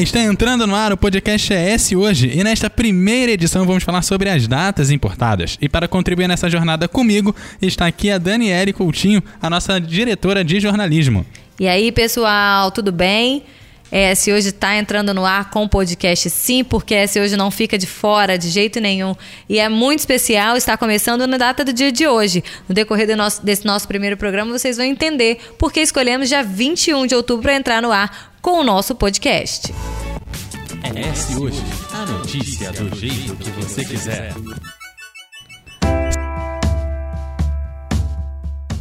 Está entrando no ar o podcast ES hoje e nesta primeira edição vamos falar sobre as datas importadas. E para contribuir nessa jornada comigo está aqui a Daniele Coutinho, a nossa diretora de jornalismo. E aí, pessoal, tudo bem? ES hoje está entrando no ar com o podcast sim, porque ES hoje não fica de fora de jeito nenhum. E é muito especial, está começando na data do dia de hoje. No decorrer nosso, desse nosso primeiro programa, vocês vão entender porque escolhemos dia 21 de outubro para entrar no ar com o nosso podcast. ES hoje, a notícia do jeito que você quiser.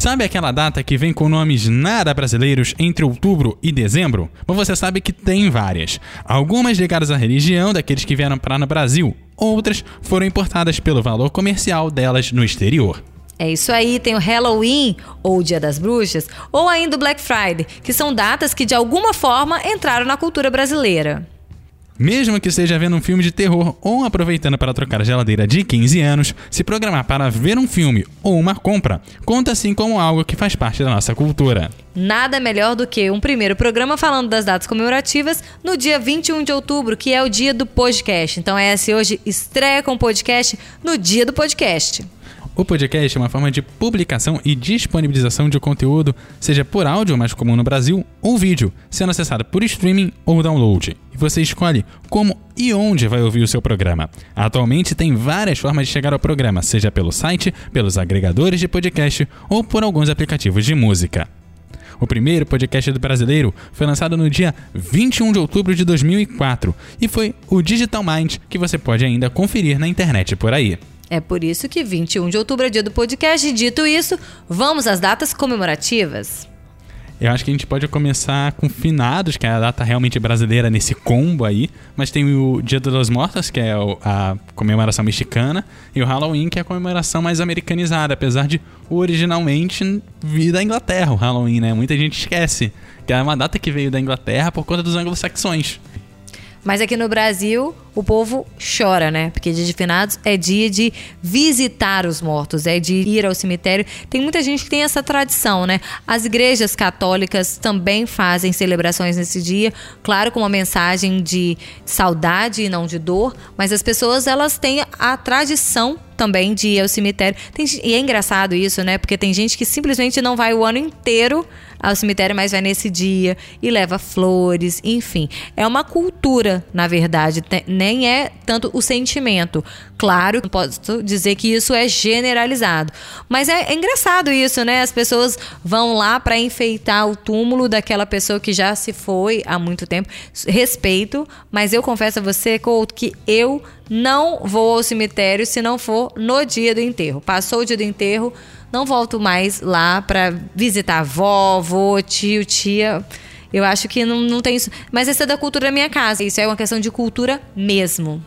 Sabe aquela data que vem com nomes nada brasileiros entre outubro e dezembro? Bom, você sabe que tem várias. Algumas ligadas à religião daqueles que vieram para no Brasil, outras foram importadas pelo valor comercial delas no exterior. É isso aí, tem o Halloween, ou Dia das Bruxas, ou ainda o Black Friday, que são datas que de alguma forma entraram na cultura brasileira. Mesmo que esteja vendo um filme de terror ou aproveitando para trocar a geladeira de 15 anos, se programar para ver um filme ou uma compra, conta assim como algo que faz parte da nossa cultura. Nada melhor do que um primeiro programa falando das datas comemorativas no dia 21 de outubro, que é o dia do podcast. Então, essa hoje estreia com o podcast no dia do podcast. O podcast é uma forma de publicação e disponibilização de conteúdo, seja por áudio, mais comum no Brasil, ou vídeo, sendo acessado por streaming ou download. E você escolhe como e onde vai ouvir o seu programa. Atualmente tem várias formas de chegar ao programa, seja pelo site, pelos agregadores de podcast ou por alguns aplicativos de música. O primeiro podcast do brasileiro foi lançado no dia 21 de outubro de 2004 e foi o Digital Mind, que você pode ainda conferir na internet por aí. É por isso que 21 de outubro é dia do podcast. E dito isso, vamos às datas comemorativas. Eu acho que a gente pode começar com finados, que é a data realmente brasileira nesse combo aí. Mas tem o Dia dos Mortos, que é a comemoração mexicana, e o Halloween, que é a comemoração mais americanizada, apesar de originalmente vir da Inglaterra, o Halloween, né? Muita gente esquece que é uma data que veio da Inglaterra por conta dos anglo-saxões. Mas aqui no Brasil, o povo chora, né? Porque dia de finados é dia de visitar os mortos, é de ir ao cemitério. Tem muita gente que tem essa tradição, né? As igrejas católicas também fazem celebrações nesse dia, claro, com uma mensagem de saudade e não de dor, mas as pessoas elas têm a tradição também de ir ao cemitério. Tem, e é engraçado isso, né? Porque tem gente que simplesmente não vai o ano inteiro ao cemitério, mas vai nesse dia e leva flores, enfim. É uma cultura, na verdade, nem é tanto o sentimento. Claro, não posso dizer que isso é generalizado, mas é, é engraçado isso, né? As pessoas vão lá para enfeitar o túmulo daquela pessoa que já se foi há muito tempo. Respeito, mas eu confesso a você, Couto, que eu não vou ao cemitério se não for no dia do enterro. Passou o dia do enterro, não volto mais lá para visitar avó, avô, tio, tia. Eu acho que não, não tem isso. Mas essa é da cultura da minha casa. Isso é uma questão de cultura mesmo.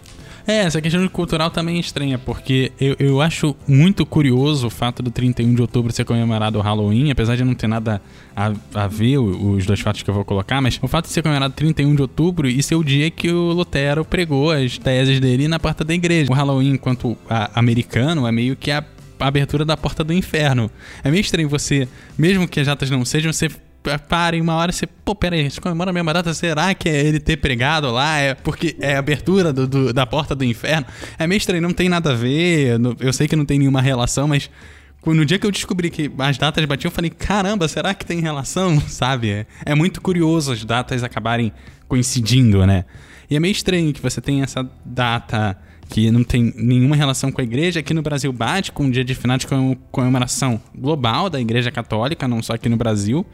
É, essa questão cultural também é estranha, porque eu, eu acho muito curioso o fato do 31 de outubro ser comemorado o Halloween, apesar de não ter nada a, a ver os dois fatos que eu vou colocar, mas o fato de ser comemorado 31 de outubro e ser o dia que o Lutero pregou as teses dele na porta da igreja. O Halloween, enquanto americano, é meio que a abertura da porta do inferno. É meio estranho você, mesmo que as datas não sejam, você para em uma hora você, pô, pera aí, você comemora a mesma data, será que é ele ter pregado lá? É porque é a abertura do, do, da porta do inferno? É meio estranho, não tem nada a ver, eu sei que não tem nenhuma relação, mas no dia que eu descobri que as datas batiam, eu falei, caramba, será que tem relação? Sabe? É, é muito curioso as datas acabarem coincidindo, né? E é meio estranho que você tenha essa data que não tem nenhuma relação com a igreja. Aqui no Brasil bate com o dia de finados com comemoração global da igreja católica, não só aqui no Brasil.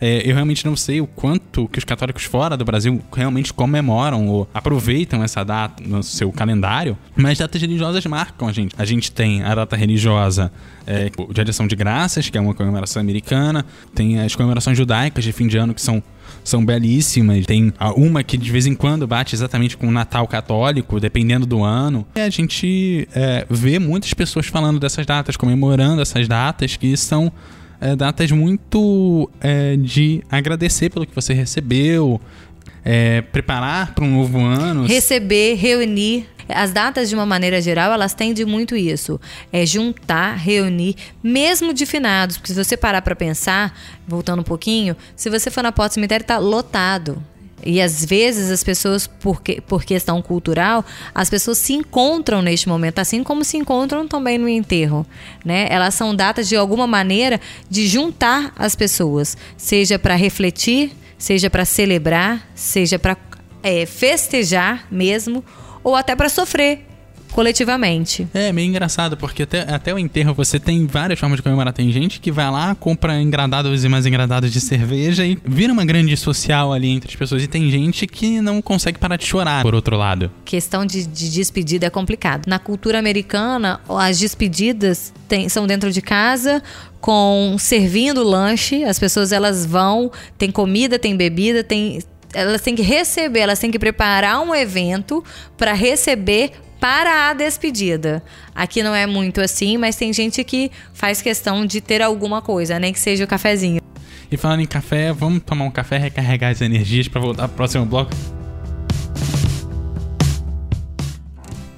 É, eu realmente não sei o quanto que os católicos fora do Brasil realmente comemoram ou aproveitam essa data no seu calendário, mas datas religiosas marcam a gente. A gente tem a data religiosa é, de Adiação de Graças, que é uma comemoração americana, tem as comemorações judaicas de fim de ano, que são são belíssimas. Tem uma que de vez em quando bate exatamente com o Natal católico, dependendo do ano. E a gente é, vê muitas pessoas falando dessas datas, comemorando essas datas que são é, datas muito é, de agradecer pelo que você recebeu, é, preparar para um novo ano. Receber, reunir. As datas, de uma maneira geral, elas tendem muito isso. É juntar, reunir, mesmo de finados. Porque se você parar para pensar, voltando um pouquinho, se você for na porta do cemitério, está lotado. E às vezes as pessoas, por, que, por questão cultural, as pessoas se encontram neste momento, assim como se encontram também no enterro. Né? Elas são datas de alguma maneira de juntar as pessoas, seja para refletir, seja para celebrar, seja para é, festejar mesmo, ou até para sofrer coletivamente. É, meio engraçado, porque até, até o enterro você tem várias formas de comemorar. Tem gente que vai lá, compra engradados e mais engradados de cerveja e vira uma grande social ali entre as pessoas. E tem gente que não consegue parar de chorar, por outro lado. Questão de, de despedida é complicado. Na cultura americana, as despedidas tem, são dentro de casa, com servindo lanche. As pessoas elas vão, tem comida, tem bebida, tem elas têm que receber, elas têm que preparar um evento para receber para a despedida. Aqui não é muito assim, mas tem gente que faz questão de ter alguma coisa, nem que seja o cafezinho. E falando em café, vamos tomar um café, recarregar as energias para voltar pro próximo bloco?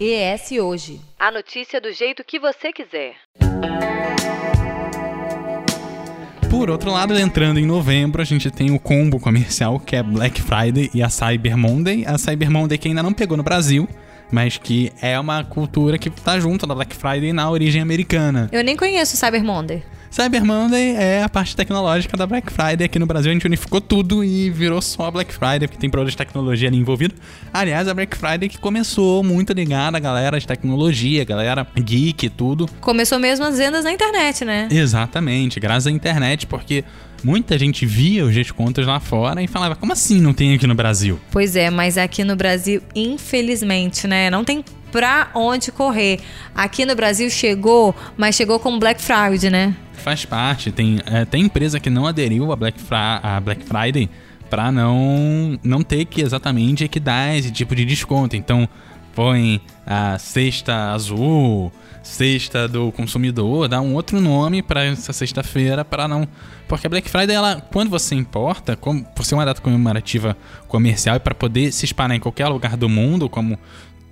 ES Hoje. A notícia do jeito que você quiser. Por outro lado, entrando em novembro, a gente tem o combo comercial que é Black Friday e a Cyber Monday. A Cyber Monday que ainda não pegou no Brasil, mas que é uma cultura que tá junto da Black Friday na origem americana. Eu nem conheço Cyber Monday. Cyber Monday é a parte tecnológica da Black Friday. Aqui no Brasil a gente unificou tudo e virou só a Black Friday, porque tem produtos de tecnologia ali envolvido. Aliás, a Black Friday que começou muito ligada à galera de tecnologia, galera geek e tudo. Começou mesmo as vendas na internet, né? Exatamente, graças à internet, porque muita gente via os descontos lá fora e falava, como assim não tem aqui no Brasil? Pois é, mas aqui no Brasil, infelizmente, né, não tem pra onde correr. Aqui no Brasil chegou, mas chegou com Black Friday, né? Faz parte, tem, é, tem empresa que não aderiu a Black, Fra a Black Friday para não, não ter que exatamente que dar esse tipo de desconto. Então, põe a cesta azul, sexta do consumidor, dá um outro nome para essa sexta-feira para não, porque a Black Friday ela, quando você importa, como, por ser uma data comemorativa comercial e para poder se espalhar em qualquer lugar do mundo, como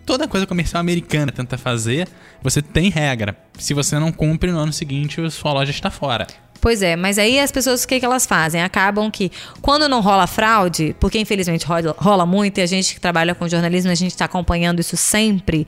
toda coisa comercial americana tenta fazer, você tem regra. Se você não cumpre no ano seguinte, sua loja está fora. Pois é, mas aí as pessoas, o que, que elas fazem? Acabam que, quando não rola fraude, porque infelizmente rola, rola muito, e a gente que trabalha com jornalismo, a gente está acompanhando isso sempre,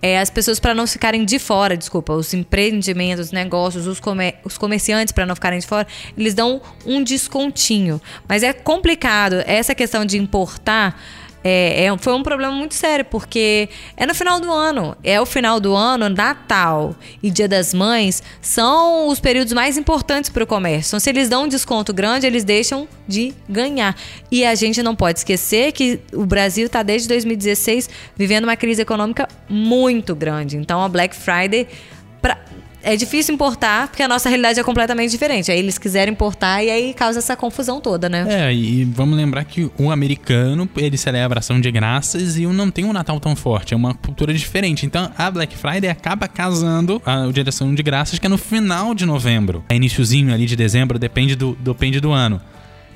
é, as pessoas para não ficarem de fora, desculpa, os empreendimentos, os negócios, os, comer, os comerciantes para não ficarem de fora, eles dão um descontinho. Mas é complicado essa questão de importar é, é, foi um problema muito sério, porque é no final do ano. É o final do ano, Natal e Dia das Mães são os períodos mais importantes para o comércio. Então, se eles dão um desconto grande, eles deixam de ganhar. E a gente não pode esquecer que o Brasil está desde 2016 vivendo uma crise econômica muito grande. Então, a Black Friday. Pra, é difícil importar, porque a nossa realidade é completamente diferente. Aí eles quiserem importar e aí causa essa confusão toda, né? É, e vamos lembrar que o americano, ele celebra ação de graças e não tem um Natal tão forte, é uma cultura diferente. Então a Black Friday acaba casando a Ação de Graças, que é no final de novembro. É iníciozinho ali de dezembro, depende do, depende do ano.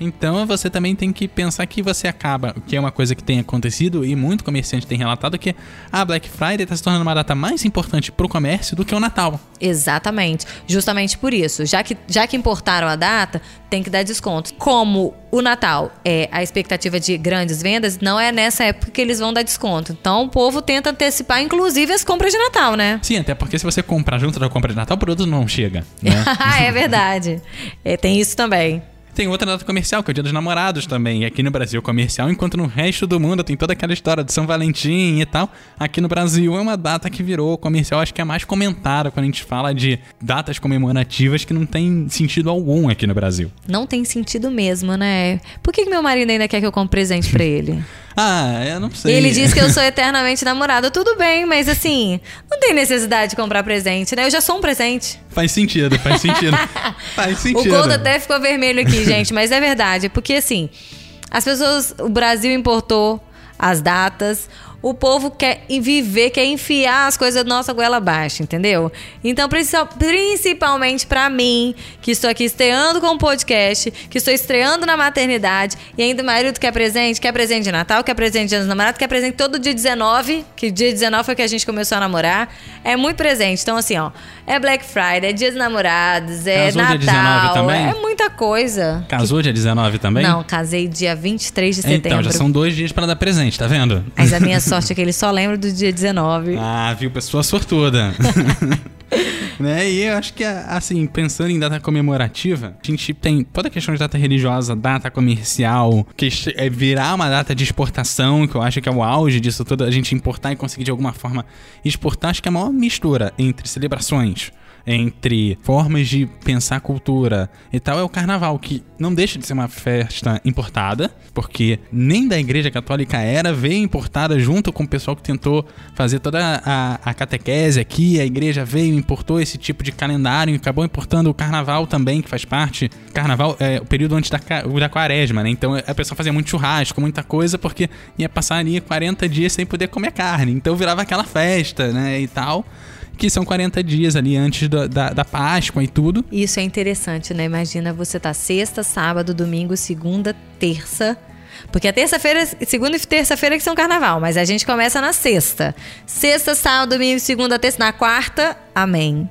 Então você também tem que pensar que você acaba, que é uma coisa que tem acontecido e muito comerciante tem relatado que a Black Friday está se tornando uma data mais importante para o comércio do que o Natal. Exatamente, justamente por isso. Já que, já que importaram a data, tem que dar desconto. Como o Natal é a expectativa de grandes vendas, não é nessa época que eles vão dar desconto. Então o povo tenta antecipar, inclusive, as compras de Natal, né? Sim, até porque se você comprar junto da compra de Natal, o produto não chega. Né? é verdade. É, tem isso também. Tem outra data comercial, que é o Dia dos Namorados também. E aqui no Brasil comercial, enquanto no resto do mundo tem toda aquela história de São Valentim e tal. Aqui no Brasil é uma data que virou comercial, acho que é mais comentada quando a gente fala de datas comemorativas que não tem sentido algum aqui no Brasil. Não tem sentido mesmo, né? Por que, que meu marido ainda quer que eu compre presente para ele? Ah, eu não sei. Ele diz que eu sou eternamente namorada. Tudo bem, mas assim, não tem necessidade de comprar presente, né? Eu já sou um presente. Faz sentido, faz sentido. faz sentido. O Gold até ficou vermelho aqui, gente, mas é verdade. Porque assim, as pessoas. O Brasil importou as datas. O povo quer viver, quer enfiar as coisas da nossa goela abaixo, entendeu? Então, principalmente para mim, que estou aqui estreando com o podcast, que estou estreando na maternidade, e ainda o marido quer presente, quer presente de Natal, quer presente de Anos Namorados, quer presente todo dia 19, que dia 19 foi que a gente começou a namorar. É muito presente. Então, assim, ó, é Black Friday, é Dia dos Namorados, é Casou Natal. dia 19 também? É muita coisa. Casou dia 19 também? Não, casei dia 23 de setembro. Então, já são dois dias para dar presente, tá vendo? Mas a minha sorte é que ele só lembra do dia 19. Ah, viu? Pessoa sortuda. né? E eu acho que, assim, pensando em data comemorativa, a gente tem toda a questão de data religiosa, data comercial, que é virar uma data de exportação, que eu acho que é o auge disso tudo, a gente importar e conseguir de alguma forma exportar, acho que é a maior mistura entre celebrações entre formas de pensar cultura e tal é o carnaval, que não deixa de ser uma festa importada, porque nem da Igreja Católica era, veio importada junto com o pessoal que tentou fazer toda a, a catequese aqui, a igreja veio, importou esse tipo de calendário, e acabou importando o carnaval também, que faz parte. Carnaval é o período antes da, da quaresma, né? Então a pessoa fazia muito churrasco, muita coisa, porque ia passar ali 40 dias sem poder comer carne. Então virava aquela festa, né? E tal que são 40 dias ali antes da, da, da, Páscoa e tudo. Isso é interessante, né? Imagina você tá sexta, sábado, domingo, segunda, terça. Porque a terça-feira, segunda e terça-feira que são carnaval, mas a gente começa na sexta. Sexta, sábado, domingo, segunda, terça, na quarta, amém.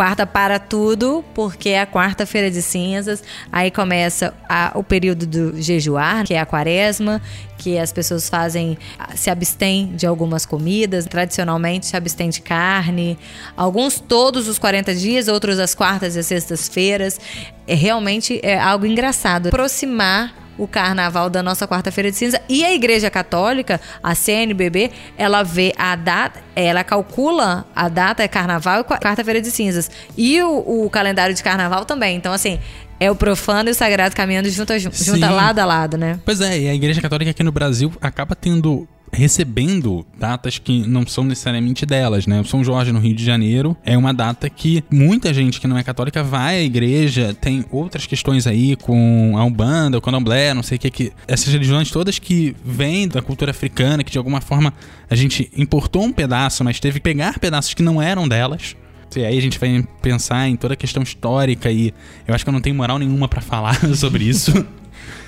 Quarta para tudo, porque é a quarta-feira de cinzas. Aí começa a, o período do jejuar, que é a quaresma, que as pessoas fazem, se abstêm de algumas comidas, tradicionalmente se abstêm de carne. Alguns todos os 40 dias, outros as quartas e as sextas-feiras. É realmente é algo engraçado. Aproximar o carnaval da nossa quarta-feira de cinza. E a Igreja Católica, a CNBB, ela vê a data, ela calcula a data é carnaval e quarta-feira de cinzas. E o, o, calendário de carnaval também. Então, assim, é o profano e o sagrado caminhando junto, junto lado a lado, né? Pois é, e a Igreja Católica aqui no Brasil acaba tendo recebendo datas que não são necessariamente delas, né? O São Jorge no Rio de Janeiro é uma data que muita gente que não é católica vai à igreja, tem outras questões aí com a Umbanda, o Candomblé, não sei o que, que essas religiões todas que vêm da cultura africana, que de alguma forma a gente importou um pedaço, mas teve que pegar pedaços que não eram delas. E aí a gente vai pensar em toda a questão histórica e eu acho que eu não tenho moral nenhuma para falar sobre isso.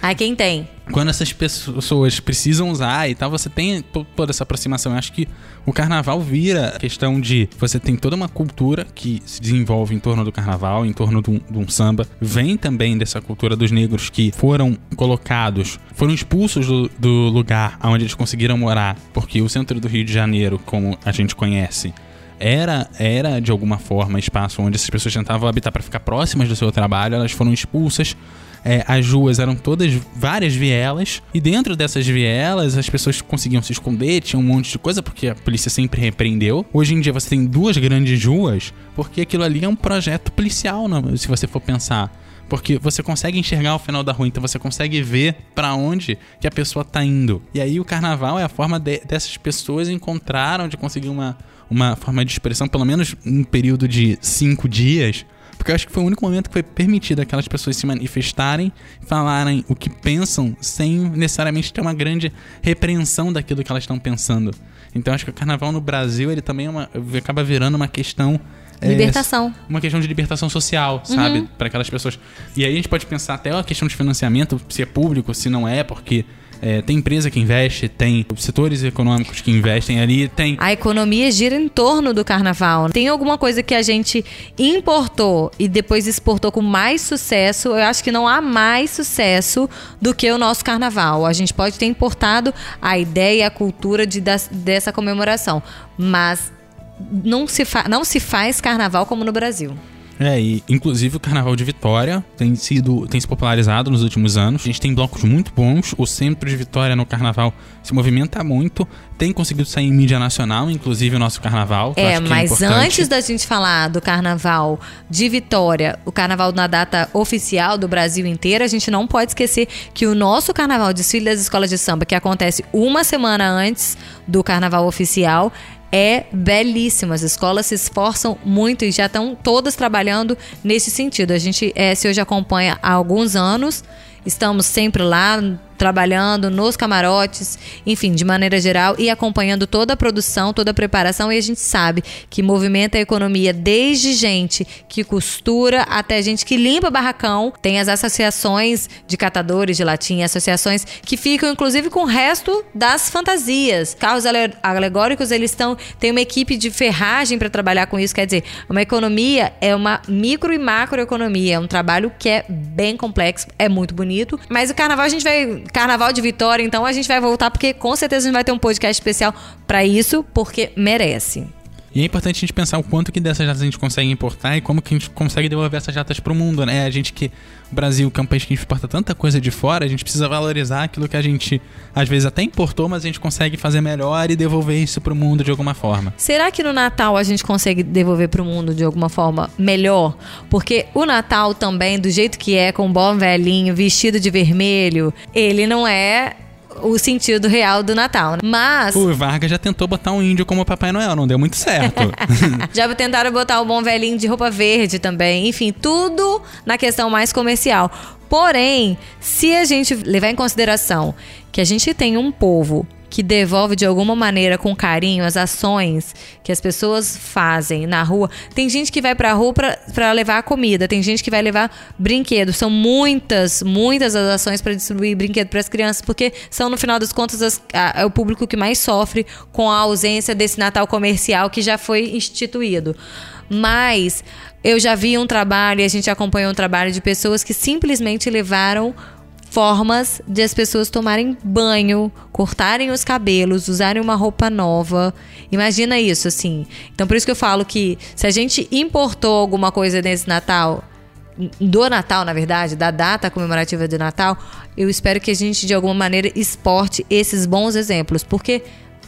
Ah, quem tem? Quando essas pessoas precisam usar e tal, você tem toda essa aproximação. Eu acho que o carnaval vira questão de você tem toda uma cultura que se desenvolve em torno do carnaval, em torno de um, de um samba. Vem também dessa cultura dos negros que foram colocados, foram expulsos do, do lugar onde eles conseguiram morar, porque o centro do Rio de Janeiro, como a gente conhece, era, era de alguma forma espaço onde essas pessoas tentavam habitar para ficar próximas do seu trabalho, elas foram expulsas é, as ruas eram todas várias vielas, e dentro dessas vielas as pessoas conseguiam se esconder, tinha um monte de coisa, porque a polícia sempre repreendeu. Hoje em dia você tem duas grandes ruas, porque aquilo ali é um projeto policial, não, se você for pensar. Porque você consegue enxergar o final da rua, então você consegue ver para onde que a pessoa tá indo. E aí o carnaval é a forma de, dessas pessoas encontraram de conseguir uma, uma forma de expressão, pelo menos um período de cinco dias, porque eu acho que foi o único momento que foi permitido aquelas pessoas se manifestarem, falarem o que pensam, sem necessariamente ter uma grande repreensão daquilo que elas estão pensando. Então acho que o carnaval no Brasil, ele também é uma, acaba virando uma questão libertação. É, uma questão de libertação social, sabe? Uhum. Para aquelas pessoas. E aí a gente pode pensar até a questão de financiamento, se é público, se não é, porque é, tem empresa que investe, tem setores econômicos que investem ali, tem. A economia gira em torno do carnaval. Tem alguma coisa que a gente importou e depois exportou com mais sucesso? Eu acho que não há mais sucesso do que o nosso carnaval. A gente pode ter importado a ideia e a cultura de, dessa comemoração, mas não se, não se faz carnaval como no Brasil. É, e inclusive o Carnaval de Vitória tem sido tem se popularizado nos últimos anos. A gente tem blocos muito bons. O centro de Vitória no Carnaval se movimenta muito. Tem conseguido sair em mídia nacional, inclusive o nosso Carnaval. É, mas é antes da gente falar do Carnaval de Vitória, o Carnaval na data oficial do Brasil inteiro, a gente não pode esquecer que o nosso Carnaval desfile das escolas de samba, que acontece uma semana antes do Carnaval oficial, é belíssimo. As escolas se esforçam muito e já estão todas trabalhando nesse sentido. A gente é, se hoje acompanha há alguns anos, estamos sempre lá trabalhando nos camarotes, enfim, de maneira geral, e acompanhando toda a produção, toda a preparação. E a gente sabe que movimenta a economia desde gente que costura até gente que limpa barracão. Tem as associações de catadores de latim, associações que ficam, inclusive, com o resto das fantasias. Carros alegóricos, eles estão. Tem uma equipe de ferragem para trabalhar com isso. Quer dizer, uma economia é uma micro e macroeconomia. É um trabalho que é bem complexo, é muito bonito. Mas o carnaval a gente vai. Carnaval de Vitória, então a gente vai voltar, porque com certeza a gente vai ter um podcast especial para isso, porque merece. E é importante a gente pensar o quanto que dessas jatas a gente consegue importar e como que a gente consegue devolver essas jatas para o mundo, né? A gente que o Brasil, que é um país que exporta tanta coisa de fora, a gente precisa valorizar aquilo que a gente às vezes até importou, mas a gente consegue fazer melhor e devolver isso para o mundo de alguma forma. Será que no Natal a gente consegue devolver para o mundo de alguma forma melhor? Porque o Natal também, do jeito que é, com um bom velhinho vestido de vermelho, ele não é o sentido real do Natal. Né? Mas. O Vargas já tentou botar um índio como Papai Noel, não deu muito certo. já tentaram botar o bom velhinho de roupa verde também. Enfim, tudo na questão mais comercial. Porém, se a gente levar em consideração que a gente tem um povo que devolve de alguma maneira com carinho as ações que as pessoas fazem na rua. Tem gente que vai pra rua para levar comida, tem gente que vai levar brinquedos. São muitas, muitas as ações para distribuir brinquedo para as crianças, porque são, no final das contas, as, a, é o público que mais sofre com a ausência desse Natal comercial que já foi instituído. Mas eu já vi um trabalho, e a gente acompanhou um trabalho de pessoas que simplesmente levaram formas de as pessoas tomarem banho, cortarem os cabelos, usarem uma roupa nova. Imagina isso, assim. Então, por isso que eu falo que se a gente importou alguma coisa nesse Natal, do Natal, na verdade, da data comemorativa do Natal, eu espero que a gente, de alguma maneira, exporte esses bons exemplos. Porque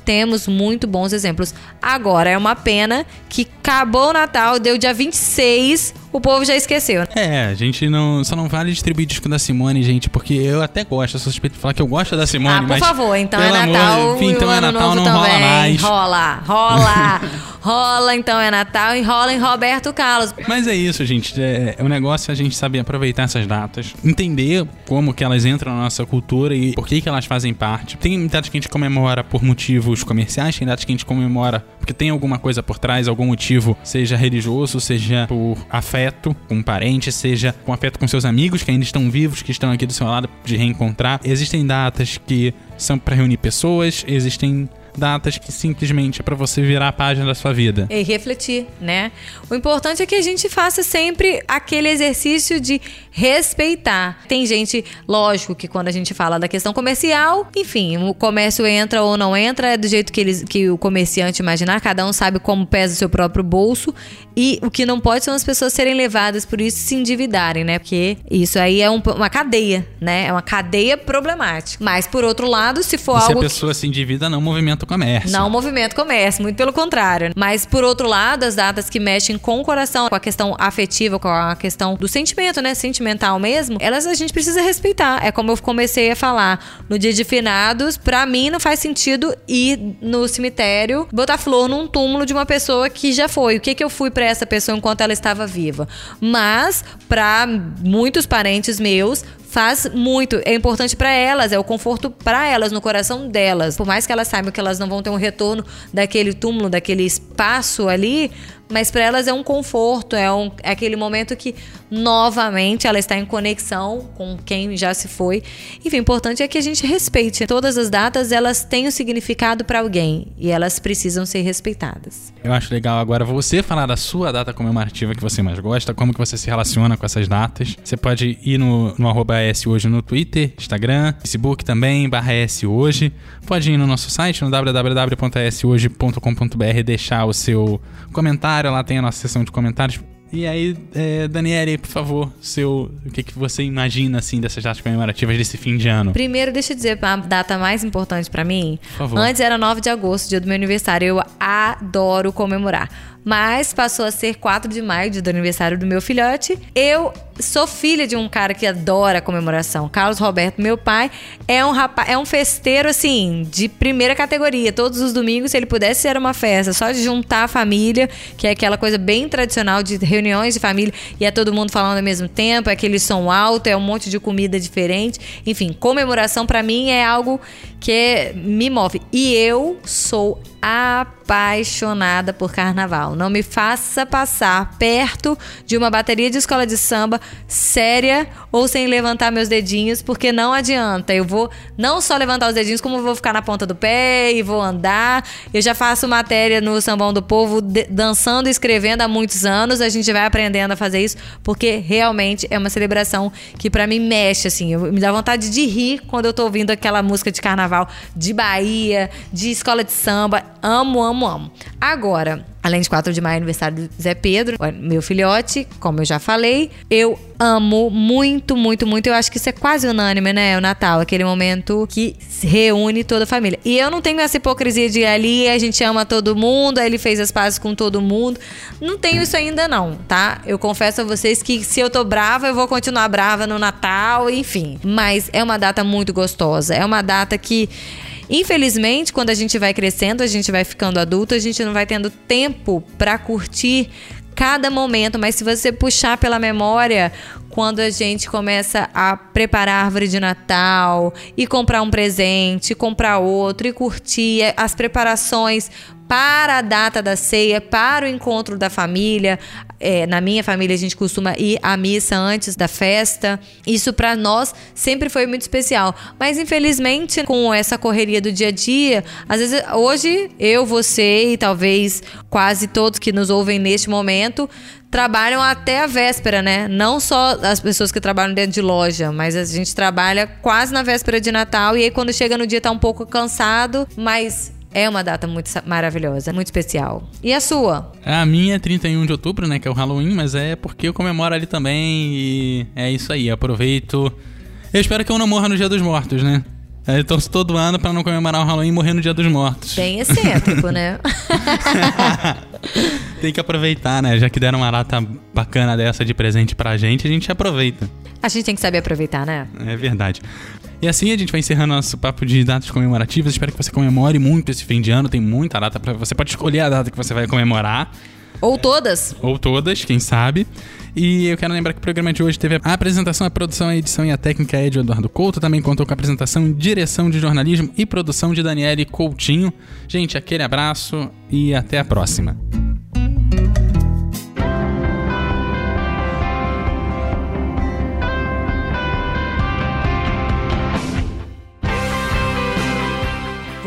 temos muito bons exemplos. Agora, é uma pena que acabou o Natal, deu dia 26, o povo já esqueceu. Né? É, a gente não. Só não vale distribuir disco da Simone, gente, porque eu até gosto, eu sou suspeito de falar que eu gosto da Simone, ah, por mas. Por favor, então é Natal. Amor, enfim, então é Natal, não também. rola mais. Rola, rola. rola, então é Natal e rola em Roberto Carlos. Mas é isso, gente. É, é um negócio a gente saber aproveitar essas datas, entender como que elas entram na nossa cultura e por que, que elas fazem parte. Tem datas que a gente comemora por motivos comerciais, tem datas que a gente comemora porque tem alguma coisa por trás, algum motivo, seja religioso, seja por afeto com um parente, seja com afeto com seus amigos que ainda estão vivos, que estão aqui do seu lado de reencontrar. Existem datas que são para reunir pessoas, existem datas que simplesmente é para você virar a página da sua vida. E refletir, né? O importante é que a gente faça sempre aquele exercício de respeitar. Tem gente, lógico, que quando a gente fala da questão comercial, enfim, o comércio entra ou não entra, é do jeito que, eles, que o comerciante imaginar, cada um sabe como pesa o seu próprio bolso. E o que não pode são as pessoas serem levadas por isso e se endividarem, né? Porque isso aí é um, uma cadeia, né? É uma cadeia problemática. Mas, por outro lado, se for e algo. Se a pessoa que... se endivida, não movimenta o comércio. Não movimenta o comércio, muito pelo contrário. Mas, por outro lado, as datas que mexem com o coração, com a questão afetiva, com a questão do sentimento, né? Sentimental mesmo, elas a gente precisa respeitar. É como eu comecei a falar. No dia de finados, pra mim não faz sentido ir no cemitério botar flor num túmulo de uma pessoa que já foi. O que, que eu fui pra para essa pessoa enquanto ela estava viva. Mas para muitos parentes meus faz muito, é importante para elas, é o conforto para elas no coração delas. Por mais que elas saibam que elas não vão ter um retorno daquele túmulo, daquele espaço ali, mas para elas é um conforto, é, um, é aquele momento que novamente ela está em conexão com quem já se foi. Enfim, o importante é que a gente respeite. Todas as datas, elas têm um significado para alguém e elas precisam ser respeitadas. Eu acho legal agora você falar da sua data comemorativa que você mais gosta, como que você se relaciona com essas datas. Você pode ir no, no arroba S hoje no Twitter, Instagram, Facebook também, barra S hoje. Pode ir no nosso site, no www.shoje.com.br, deixar o seu comentário, lá tem a nossa seção de comentários e aí, é, Daniele, por favor, seu, o que, que você imagina assim dessas datas comemorativas desse fim de ano? Primeiro, deixa eu dizer a data mais importante para mim. Por favor. Antes era 9 de agosto, dia do meu aniversário. Eu adoro comemorar. mas passou a ser 4 de maio, dia do aniversário do meu filhote. Eu sou filha de um cara que adora comemoração. Carlos Roberto, meu pai, é um rapaz, é um festeiro assim, de primeira categoria. Todos os domingos, se ele pudesse ser uma festa, só de juntar a família, que é aquela coisa bem tradicional de reuniões de família e é todo mundo falando ao mesmo tempo, é aquele som alto, é um monte de comida diferente. Enfim, comemoração para mim é algo que me move. E eu sou apaixonada por carnaval. Não me faça passar perto de uma bateria de escola de samba séria ou sem levantar meus dedinhos, porque não adianta. Eu vou não só levantar os dedinhos, como vou ficar na ponta do pé e vou andar. Eu já faço matéria no Sambão do Povo dançando e escrevendo há muitos anos. A gente vai aprendendo a fazer isso, porque realmente é uma celebração que para mim mexe assim. Eu, me dá vontade de rir quando eu tô ouvindo aquela música de carnaval de Bahia, de escola de samba. Amo, amo, amo. Agora, além de 4 de maio, aniversário do Zé Pedro, meu filhote, como eu já falei, eu amo muito, muito, muito. Eu acho que isso é quase unânime, né? O Natal, aquele momento que reúne toda a família. E eu não tenho essa hipocrisia de ali a gente ama todo mundo, aí ele fez as pazes com todo mundo. Não tenho isso ainda não, tá? Eu confesso a vocês que se eu tô brava, eu vou continuar brava no Natal, enfim. Mas é uma data muito gostosa. É uma data que Infelizmente, quando a gente vai crescendo, a gente vai ficando adulto, a gente não vai tendo tempo para curtir cada momento, mas se você puxar pela memória, quando a gente começa a preparar a árvore de Natal e comprar um presente, comprar outro e curtir as preparações para a data da ceia, para o encontro da família. É, na minha família, a gente costuma ir à missa antes da festa. Isso para nós sempre foi muito especial. Mas infelizmente, com essa correria do dia a dia, às vezes hoje eu, você e talvez quase todos que nos ouvem neste momento trabalham até a véspera, né? Não só as pessoas que trabalham dentro de loja, mas a gente trabalha quase na véspera de Natal e aí quando chega no dia tá um pouco cansado, mas é uma data muito maravilhosa, muito especial. E a sua? A minha é 31 de outubro, né? Que é o Halloween, mas é porque eu comemoro ali também e é isso aí. Aproveito. Eu espero que eu não morra no Dia dos Mortos, né? Eu torço todo ano pra não comemorar o Halloween e morrer no Dia dos Mortos. Bem excêntrico, né? Tem que aproveitar, né? Já que deram uma lata bacana dessa de presente pra gente, a gente aproveita. A gente tem que saber aproveitar, né? É verdade. E assim a gente vai encerrando nosso papo de datas comemorativas. Espero que você comemore muito esse fim de ano. Tem muita data para você pode escolher a data que você vai comemorar. Ou todas. Ou todas, quem sabe. E eu quero lembrar que o programa de hoje teve a apresentação, a produção, a edição e a técnica é de Eduardo Couto. Também contou com a apresentação, direção de jornalismo e produção de Daniele Coutinho. Gente, aquele abraço e até a próxima.